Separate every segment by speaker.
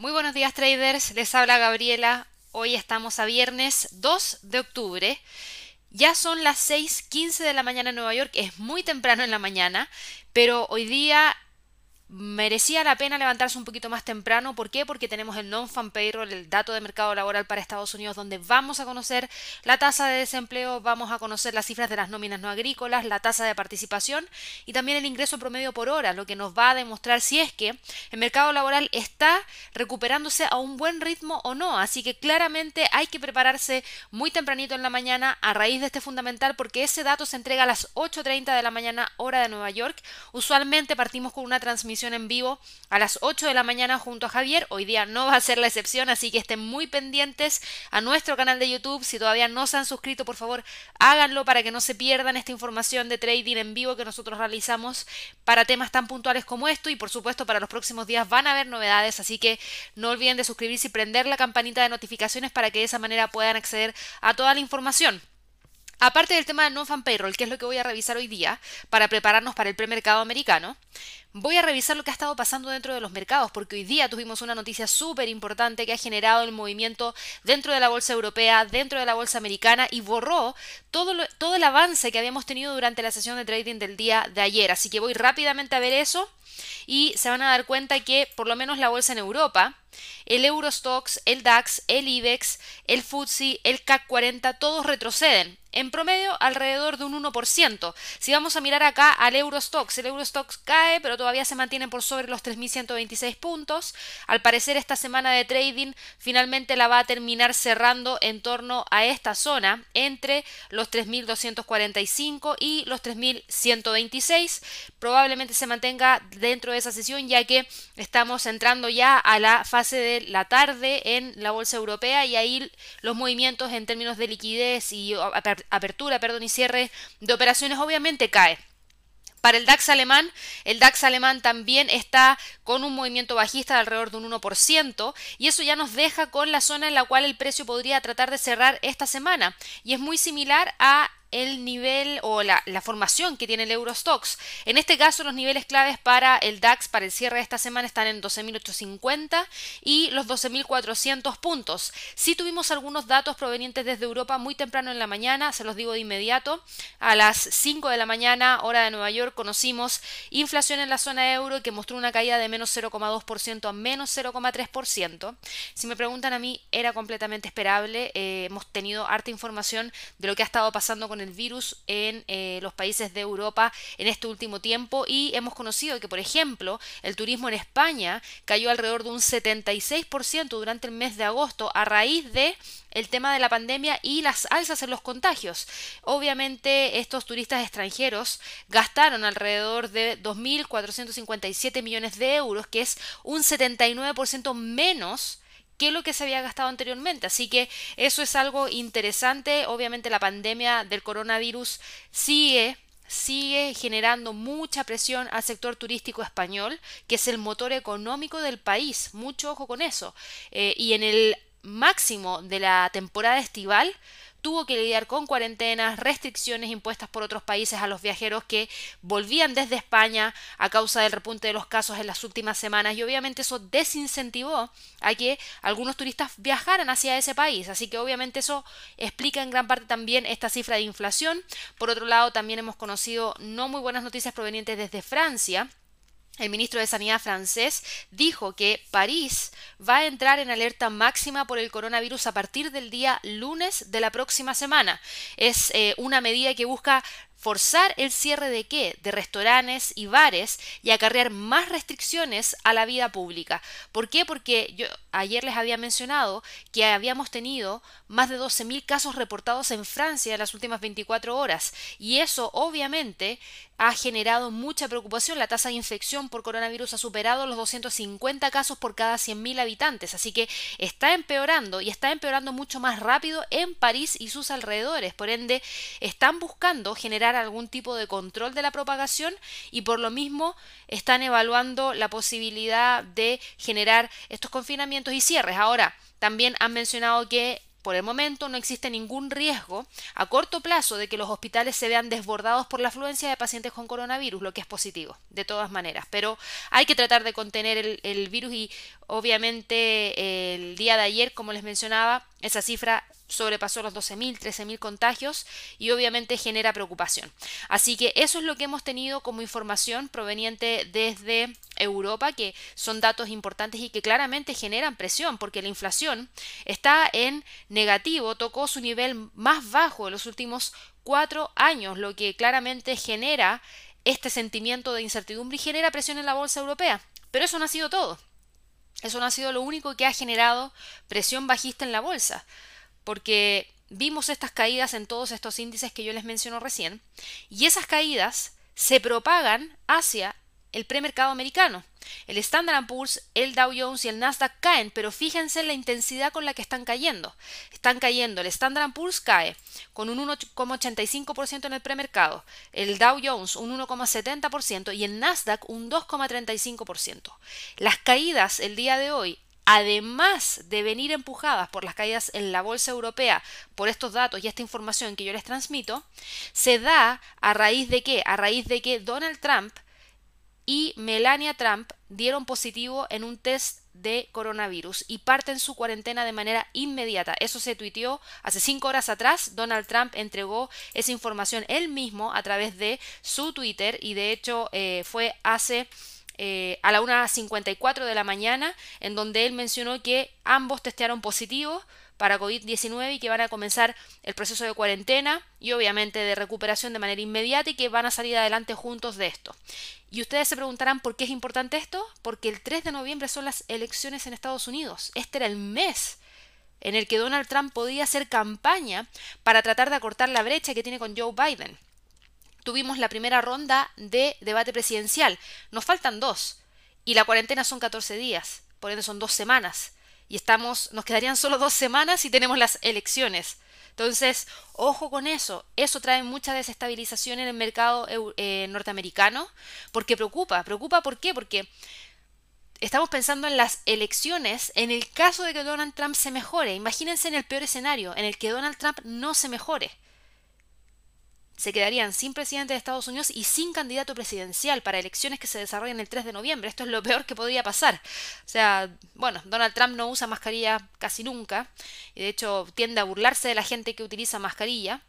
Speaker 1: Muy buenos días traders, les habla Gabriela. Hoy estamos a viernes 2 de octubre. Ya son las 6:15 de la mañana en Nueva York, es muy temprano en la mañana, pero hoy día merecía la pena levantarse un poquito más temprano. ¿Por qué? Porque tenemos el non-fan payroll, el dato de mercado laboral para Estados Unidos, donde vamos a conocer la tasa de desempleo, vamos a conocer las cifras de las nóminas no agrícolas, la tasa de participación y también el ingreso promedio por hora, lo que nos va a demostrar si es que el mercado laboral está recuperándose a un buen ritmo o no. Así que claramente hay que prepararse muy tempranito en la mañana a raíz de este fundamental, porque ese dato se entrega a las 8.30 de la mañana hora de Nueva York. Usualmente partimos con una transmisión en vivo a las 8 de la mañana junto a Javier. Hoy día no va a ser la excepción, así que estén muy pendientes a nuestro canal de YouTube. Si todavía no se han suscrito, por favor, háganlo para que no se pierdan esta información de trading en vivo que nosotros realizamos para temas tan puntuales como esto y por supuesto para los próximos días van a haber novedades, así que no olviden de suscribirse y prender la campanita de notificaciones para que de esa manera puedan acceder a toda la información. Aparte del tema de non-fan payroll, que es lo que voy a revisar hoy día para prepararnos para el premercado americano, voy a revisar lo que ha estado pasando dentro de los mercados, porque hoy día tuvimos una noticia súper importante que ha generado el movimiento dentro de la bolsa europea, dentro de la bolsa americana y borró todo, todo el avance que habíamos tenido durante la sesión de trading del día de ayer. Así que voy rápidamente a ver eso y se van a dar cuenta que por lo menos la bolsa en Europa, el Eurostox, el DAX, el IBEX, el FTSE, el CAC 40, todos retroceden en promedio alrededor de un 1%. Si vamos a mirar acá al Eurostox, el Eurostox cae, pero todavía se mantiene por sobre los 3.126 puntos. Al parecer esta semana de trading finalmente la va a terminar cerrando en torno a esta zona, entre los 3.245 y los 3.126. Probablemente se mantenga dentro de esa sesión ya que estamos entrando ya a la fase de la tarde en la bolsa europea y ahí los movimientos en términos de liquidez y apertura perdón, y cierre de operaciones obviamente cae. Para el DAX alemán, el DAX alemán también está con un movimiento bajista de alrededor de un 1% y eso ya nos deja con la zona en la cual el precio podría tratar de cerrar esta semana y es muy similar a el nivel o la, formación que tiene el Eurostox. En este caso, los niveles claves para el DAX para el cierre de esta semana están en 12.850 y los 12.400 puntos. Si tuvimos algunos datos provenientes desde Europa muy temprano en la mañana, se los digo de inmediato. A las 5 de la mañana, hora de Nueva York, conocimos inflación en la zona euro que mostró una caída de menos 0,2% a menos 0,3%. Si me preguntan a mí, era completamente esperable. Eh, hemos tenido harta información de lo que ha estado pasando con el virus en eh, los países de Europa en este último tiempo y hemos conocido que, por ejemplo, el turismo en España cayó alrededor de un 76% durante el mes de agosto a raíz de el tema de la pandemia y las alzas en los contagios. Obviamente estos turistas extranjeros gastaron alrededor de 2.457 millones de euros, que es un 79% menos que lo que se había gastado anteriormente. Así que eso es algo interesante. Obviamente la pandemia del coronavirus sigue sigue generando mucha presión al sector turístico español, que es el motor económico del país. Mucho ojo con eso. Eh, y en el máximo de la temporada estival, tuvo que lidiar con cuarentenas, restricciones impuestas por otros países a los viajeros que volvían desde España a causa del repunte de los casos en las últimas semanas y obviamente eso desincentivó a que algunos turistas viajaran hacia ese país. Así que obviamente eso explica en gran parte también esta cifra de inflación. Por otro lado, también hemos conocido no muy buenas noticias provenientes desde Francia el ministro de Sanidad francés dijo que París va a entrar en alerta máxima por el coronavirus a partir del día lunes de la próxima semana. Es eh, una medida que busca forzar el cierre de qué? De restaurantes y bares y acarrear más restricciones a la vida pública. ¿Por qué? Porque yo ayer les había mencionado que habíamos tenido más de 12.000 casos reportados en Francia en las últimas 24 horas y eso obviamente ha generado mucha preocupación. La tasa de infección por coronavirus ha superado los 250 casos por cada 100.000 habitantes, así que está empeorando y está empeorando mucho más rápido en París y sus alrededores. Por ende, están buscando generar algún tipo de control de la propagación y por lo mismo están evaluando la posibilidad de generar estos confinamientos y cierres. Ahora, también han mencionado que por el momento no existe ningún riesgo a corto plazo de que los hospitales se vean desbordados por la afluencia de pacientes con coronavirus, lo que es positivo, de todas maneras. Pero hay que tratar de contener el, virus y obviamente el día de ayer, como les mencionaba, esa cifra sobrepasó los 12.000, 13.000 contagios y obviamente genera preocupación. Así que eso es lo que hemos tenido como información proveniente desde Europa, que son datos importantes y que claramente generan presión, porque la inflación está en negativo, tocó su nivel más bajo de los últimos cuatro años, lo que claramente genera este sentimiento de incertidumbre y genera presión en la bolsa europea. Pero eso no ha sido todo. Eso no ha sido lo único que ha generado presión bajista en la bolsa, porque vimos estas caídas en todos estos índices que yo les menciono recién, y esas caídas se propagan hacia el premercado americano. El Standard Poor's, el Dow Jones y el Nasdaq caen, pero fíjense en la intensidad con la que están cayendo. Están cayendo, el Standard Poor's cae con un 1,85% en el premercado, el Dow Jones un 1,70% y el Nasdaq un 2,35%. Las caídas el día de hoy además de venir empujadas por las caídas en la bolsa europea por estos datos y esta información que yo les transmito, se da a raíz de qué? A raíz de que Donald Trump y Melania Trump dieron positivo en un test de coronavirus y parten su cuarentena de manera inmediata. Eso se tuiteó hace cinco horas atrás. Donald Trump entregó esa información él mismo a través de su Twitter y de hecho eh, fue hace eh, a la 1.54 de la mañana en donde él mencionó que ambos testearon positivo para COVID-19 y que van a comenzar el proceso de cuarentena y obviamente de recuperación de manera inmediata y que van a salir adelante juntos de esto. Y ustedes se preguntarán por qué es importante esto, porque el 3 de noviembre son las elecciones en Estados Unidos. Este era el mes en el que Donald Trump podía hacer campaña para tratar de acortar la brecha que tiene con Joe Biden. Tuvimos la primera ronda de debate presidencial. Nos faltan dos. Y la cuarentena son 14 días. Por ende son dos semanas y estamos, nos quedarían solo dos semanas y tenemos las elecciones. Entonces, ojo con eso. Eso trae mucha desestabilización en el mercado eh, norteamericano porque preocupa. ¿Preocupa por qué? Porque estamos pensando en las elecciones en el caso de que Donald Trump se mejore. Imagínense en el peor escenario, en el que Donald Trump no se mejore se quedarían sin presidente de Estados Unidos y sin candidato presidencial para elecciones que se desarrollan el 3 de noviembre. Esto es lo peor que podría pasar. O sea, bueno, Donald Trump no usa mascarilla casi nunca y de hecho tiende a burlarse de la gente que utiliza mascarilla.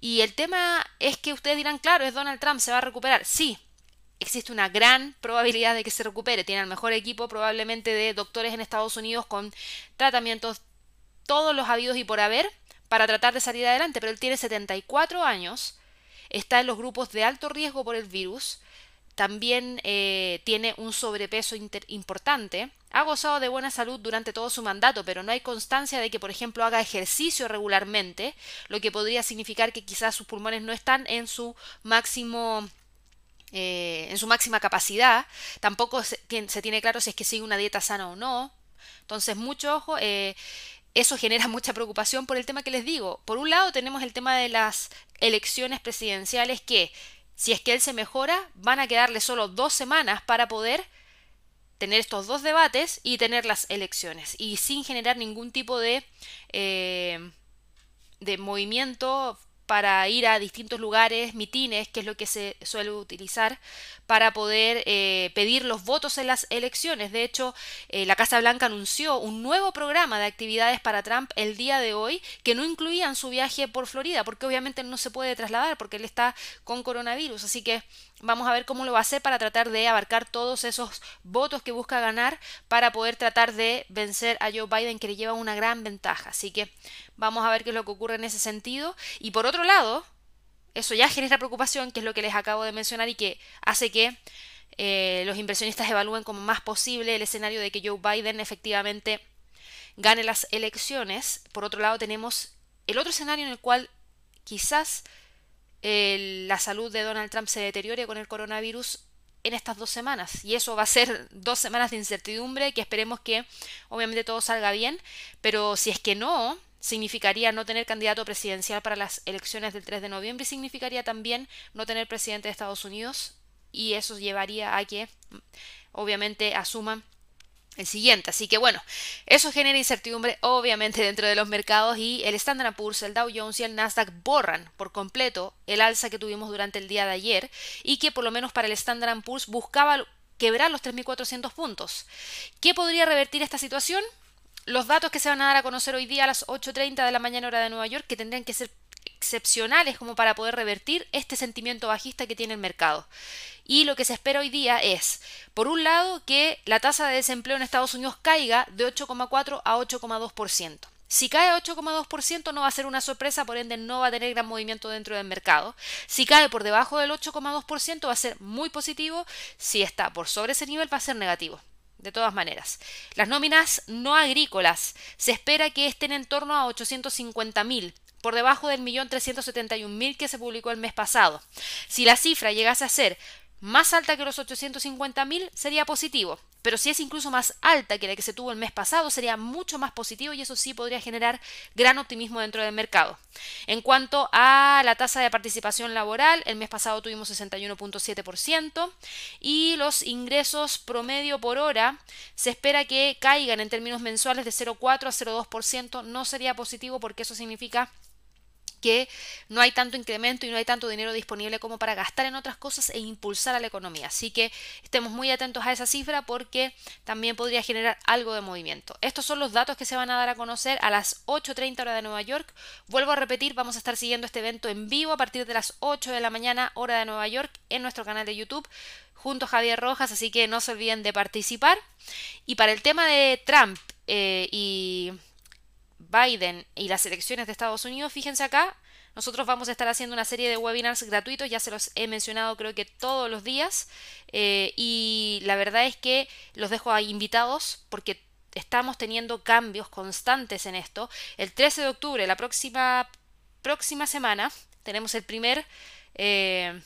Speaker 1: Y el tema es que ustedes dirán, claro, es Donald Trump, se va a recuperar. Sí, existe una gran probabilidad de que se recupere. Tiene el mejor equipo probablemente de doctores en Estados Unidos con tratamientos todos los habidos y por haber para tratar de salir adelante, pero él tiene 74 años está en los grupos de alto riesgo por el virus, también eh, tiene un sobrepeso importante, ha gozado de buena salud durante todo su mandato, pero no hay constancia de que, por ejemplo, haga ejercicio regularmente, lo que podría significar que quizás sus pulmones no están en su máximo eh, en su máxima capacidad, tampoco se, tiene claro si es que sigue una dieta sana o no. Entonces, mucho ojo, eh, eso genera mucha preocupación por el tema que les digo. Por un lado tenemos el tema de las elecciones presidenciales que, si es que él se mejora, van a quedarle solo dos semanas para poder tener estos dos debates y tener las elecciones y sin generar ningún tipo de, eh, de movimiento para ir a distintos lugares, mitines, que es lo que se suele utilizar para poder eh, pedir los votos en las elecciones. De hecho, eh, la Casa Blanca anunció un nuevo programa de actividades para Trump el día de hoy que no incluían su viaje por Florida, porque obviamente no se puede trasladar porque él está con coronavirus. Así que vamos a ver cómo lo va a hacer para tratar de abarcar todos esos votos que busca ganar para poder tratar de vencer a Joe Biden que le lleva una gran ventaja. Así que vamos a ver qué es lo que ocurre en ese sentido. Y por otro lado, eso ya genera preocupación, que es lo que les acabo de mencionar y que hace que eh, los inversionistas evalúen como más posible el escenario de que Joe Biden efectivamente gane las elecciones. Por otro lado, tenemos el otro escenario en el cual quizás la salud de Donald Trump se deteriore con el coronavirus en estas dos semanas. Y eso va a ser dos semanas de incertidumbre que esperemos que obviamente todo salga bien. Pero si es que no, significaría no tener candidato presidencial para las elecciones del 3 de noviembre y significaría también no tener presidente de Estados Unidos y eso llevaría a que obviamente asuman el siguiente. Así que bueno, eso genera incertidumbre obviamente dentro de los mercados y el Standard Poor's, el Dow Jones y el Nasdaq borran por completo el alza que tuvimos durante el día de ayer y que por lo menos para el Standard Poor's buscaba quebrar los 3.400 puntos. ¿Qué podría revertir esta situación? Los datos que se van a dar a conocer hoy día a las 8.30 de la mañana hora de Nueva York, que tendrían que ser excepcionales como para poder revertir este sentimiento bajista que tiene el mercado. Y lo que se espera hoy día es, por un lado, que la tasa de desempleo en Estados Unidos caiga de 8,4 a 8,2%. Si cae 8,2% no va a ser una sorpresa, por ende no va a tener gran movimiento dentro del mercado. Si cae por debajo del 8,2% va a ser muy positivo. Si está por sobre ese nivel va a ser negativo. De todas maneras, las nóminas no agrícolas se espera que estén en torno a 850.000 por debajo del millón mil que se publicó el mes pasado. Si la cifra llegase a ser más alta que los 850.000 sería positivo, pero si es incluso más alta que la que se tuvo el mes pasado sería mucho más positivo y eso sí podría generar gran optimismo dentro del mercado. En cuanto a la tasa de participación laboral, el mes pasado tuvimos 61.7% y los ingresos promedio por hora se espera que caigan en términos mensuales de 0,4 a 0,2%, no sería positivo porque eso significa que no hay tanto incremento y no hay tanto dinero disponible como para gastar en otras cosas e impulsar a la economía. Así que estemos muy atentos a esa cifra porque también podría generar algo de movimiento. Estos son los datos que se van a dar a conocer a las 8.30 hora de Nueva York. Vuelvo a repetir, vamos a estar siguiendo este evento en vivo a partir de las 8 de la mañana hora de Nueva York en nuestro canal de YouTube junto a Javier Rojas, así que no se olviden de participar. Y para el tema de Trump eh, y Biden y las elecciones de Estados Unidos, fíjense acá, nosotros vamos a estar haciendo una serie de webinars gratuitos, ya se los he mencionado creo que todos los días, eh, y la verdad es que los dejo ahí invitados porque estamos teniendo cambios constantes en esto. El 13 de octubre, la próxima, próxima semana, tenemos el primer eh,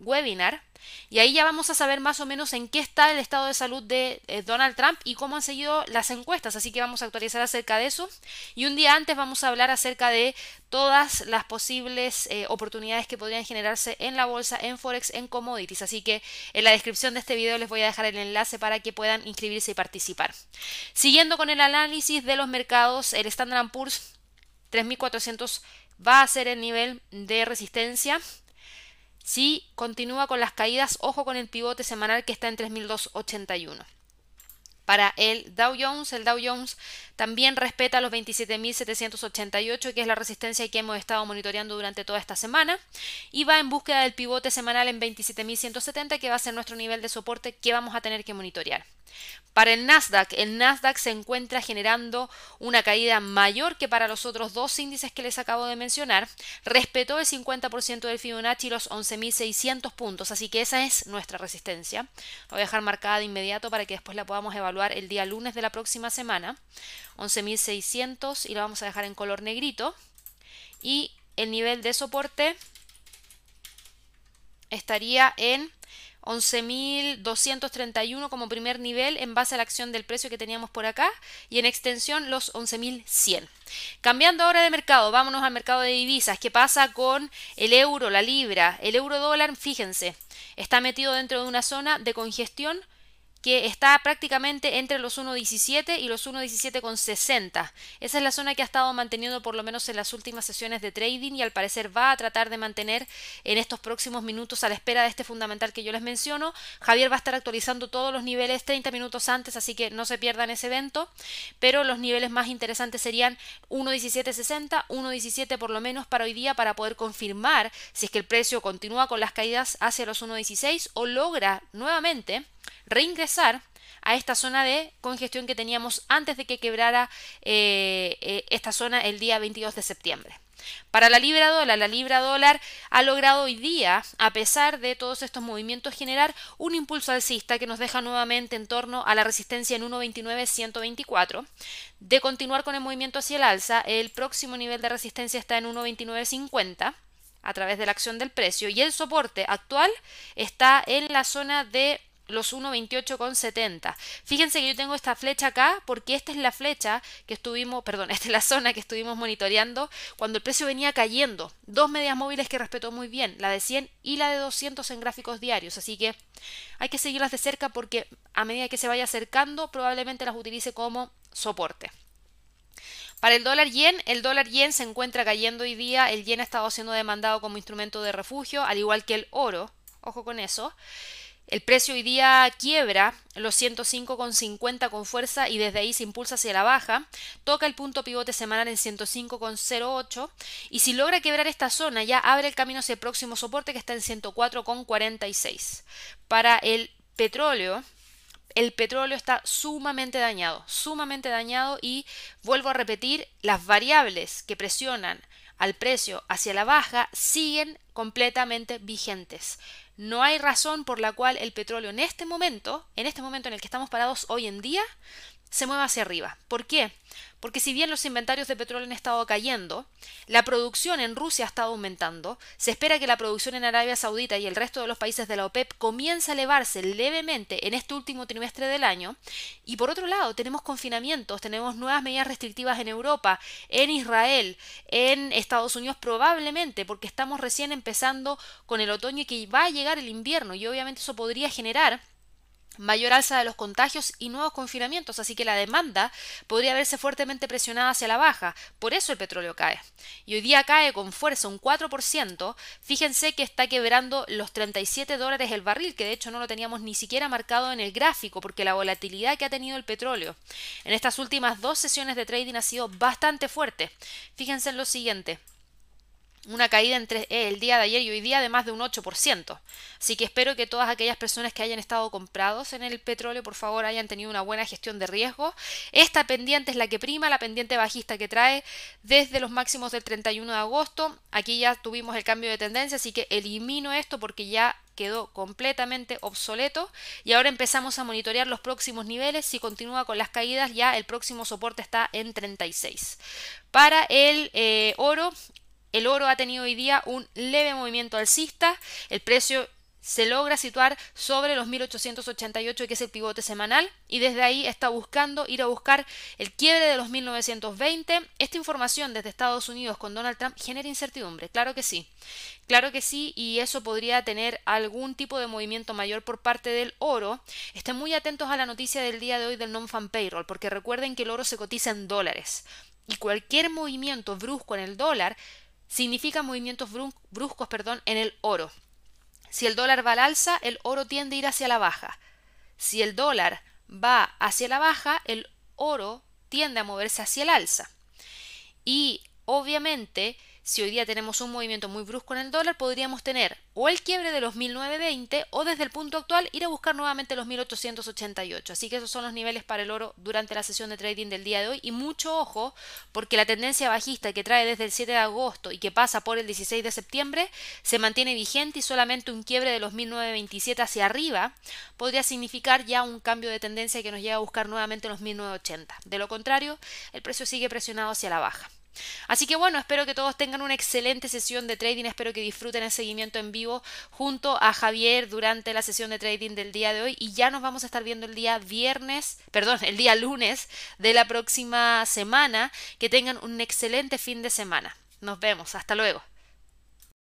Speaker 1: webinar y ahí ya vamos a saber más o menos en qué está el estado de salud de eh, Donald Trump y cómo han seguido las encuestas. Así que vamos a actualizar acerca de eso. Y un día antes vamos a hablar acerca de todas las posibles eh, oportunidades que podrían generarse en la bolsa, en Forex, en commodities. Así que en la descripción de este video les voy a dejar el enlace para que puedan inscribirse y participar. Siguiendo con el análisis de los mercados, el Standard Poor's 3400 va a ser el nivel de resistencia si continúa con las caídas, ojo con el pivote semanal que está en 3281. Para el Dow Jones, el Dow Jones también respeta los 27.788, que es la resistencia que hemos estado monitoreando durante toda esta semana, y va en búsqueda del pivote semanal en 27.170, que va a ser nuestro nivel de soporte que vamos a tener que monitorear. Para el Nasdaq, el Nasdaq se encuentra generando una caída mayor que para los otros dos índices que les acabo de mencionar. Respetó el 50% del Fibonacci y los 11.600 puntos, así que esa es nuestra resistencia. La voy a dejar marcada de inmediato para que después la podamos evaluar el día lunes de la próxima semana. 11.600 y la vamos a dejar en color negrito. Y el nivel de soporte estaría en 11.231 como primer nivel en base a la acción del precio que teníamos por acá y en extensión los 11.100. Cambiando ahora de mercado, vámonos al mercado de divisas. ¿Qué pasa con el euro, la libra? El euro dólar, fíjense, está metido dentro de una zona de congestión que está prácticamente entre los 1.17 y los 1.17,60. Esa es la zona que ha estado manteniendo por lo menos en las últimas sesiones de trading y al parecer va a tratar de mantener en estos próximos minutos a la espera de este fundamental que yo les menciono. Javier va a estar actualizando todos los niveles 30 minutos antes, así que no se pierdan ese evento, pero los niveles más interesantes serían 1.1760, 1.17 por lo menos para hoy día para poder confirmar si es que el precio continúa con las caídas hacia los 1.16 o logra nuevamente reingresar a esta zona de congestión que teníamos antes de que quebrara eh, eh, esta zona el día 22 de septiembre. Para la libra dólar, la libra dólar ha logrado hoy día, a pesar de todos estos movimientos, generar un impulso alcista que nos deja nuevamente en torno a la resistencia en 1.29.124. De continuar con el movimiento hacia el alza, el próximo nivel de resistencia está en 1.29.50 a través de la acción del precio y el soporte actual está en la zona de los 1.28,70. Fíjense que yo tengo esta flecha acá porque esta es la flecha que estuvimos, perdón, esta es la zona que estuvimos monitoreando cuando el precio venía cayendo. Dos medias móviles que respetó muy bien, la de 100 y la de 200 en gráficos diarios. Así que hay que seguirlas de cerca porque a medida que se vaya acercando probablemente las utilice como soporte. Para el dólar yen, el dólar yen se encuentra cayendo hoy día, el yen ha estado siendo demandado como instrumento de refugio, al igual que el oro, ojo con eso. El precio hoy día quiebra los 105,50 con fuerza y desde ahí se impulsa hacia la baja. Toca el punto pivote semanal en 105,08 y si logra quebrar esta zona ya abre el camino hacia el próximo soporte que está en 104,46. Para el petróleo, el petróleo está sumamente dañado, sumamente dañado y vuelvo a repetir, las variables que presionan al precio hacia la baja siguen completamente vigentes. No hay razón por la cual el petróleo en este momento, en este momento en el que estamos parados hoy en día, se mueva hacia arriba. ¿Por qué? Porque si bien los inventarios de petróleo han estado cayendo, la producción en Rusia ha estado aumentando, se espera que la producción en Arabia Saudita y el resto de los países de la OPEP comience a elevarse levemente en este último trimestre del año, y por otro lado tenemos confinamientos, tenemos nuevas medidas restrictivas en Europa, en Israel, en Estados Unidos probablemente, porque estamos recién empezando con el otoño y que va a llegar el invierno, y obviamente eso podría generar mayor alza de los contagios y nuevos confinamientos, así que la demanda podría verse fuertemente presionada hacia la baja, por eso el petróleo cae. Y hoy día cae con fuerza un 4%, fíjense que está quebrando los 37 dólares el barril, que de hecho no lo teníamos ni siquiera marcado en el gráfico, porque la volatilidad que ha tenido el petróleo en estas últimas dos sesiones de trading ha sido bastante fuerte. Fíjense en lo siguiente, una caída entre eh, el día de ayer y hoy día de más de un 8%. Así que espero que todas aquellas personas que hayan estado comprados en el petróleo, por favor, hayan tenido una buena gestión de riesgo. Esta pendiente es la que prima, la pendiente bajista que trae desde los máximos del 31 de agosto. Aquí ya tuvimos el cambio de tendencia, así que elimino esto porque ya quedó completamente obsoleto y ahora empezamos a monitorear los próximos niveles. Si continúa con las caídas, ya el próximo soporte está en 36. Para el eh, oro, el oro ha tenido hoy día un leve movimiento alcista, el precio se logra situar sobre los 1888 que es el pivote semanal y desde ahí está buscando ir a buscar el quiebre de los 1920. Esta información desde Estados Unidos con Donald Trump genera incertidumbre, claro que sí. Claro que sí, y eso podría tener algún tipo de movimiento mayor por parte del oro. Estén muy atentos a la noticia del día de hoy del non-fan payroll, porque recuerden que el oro se cotiza en dólares. Y cualquier movimiento brusco en el dólar significa movimientos bruscos perdón, en el oro. Si el dólar va al alza, el oro tiende a ir hacia la baja. Si el dólar va hacia la baja, el oro tiende a moverse hacia el alza. Y obviamente si hoy día tenemos un movimiento muy brusco en el dólar, podríamos tener o el quiebre de los 1920 o desde el punto actual ir a buscar nuevamente los 1888. Así que esos son los niveles para el oro durante la sesión de trading del día de hoy. Y mucho ojo, porque la tendencia bajista que trae desde el 7 de agosto y que pasa por el 16 de septiembre se mantiene vigente y solamente un quiebre de los 1927 hacia arriba podría significar ya un cambio de tendencia que nos lleva a buscar nuevamente los 1980. De lo contrario, el precio sigue presionado hacia la baja. Así que bueno, espero que todos tengan una excelente sesión de trading, espero que disfruten el seguimiento en vivo junto a Javier durante la sesión de trading del día de hoy y ya nos vamos a estar viendo el día viernes, perdón, el día lunes de la próxima semana. Que tengan un excelente fin de semana. Nos vemos, hasta luego.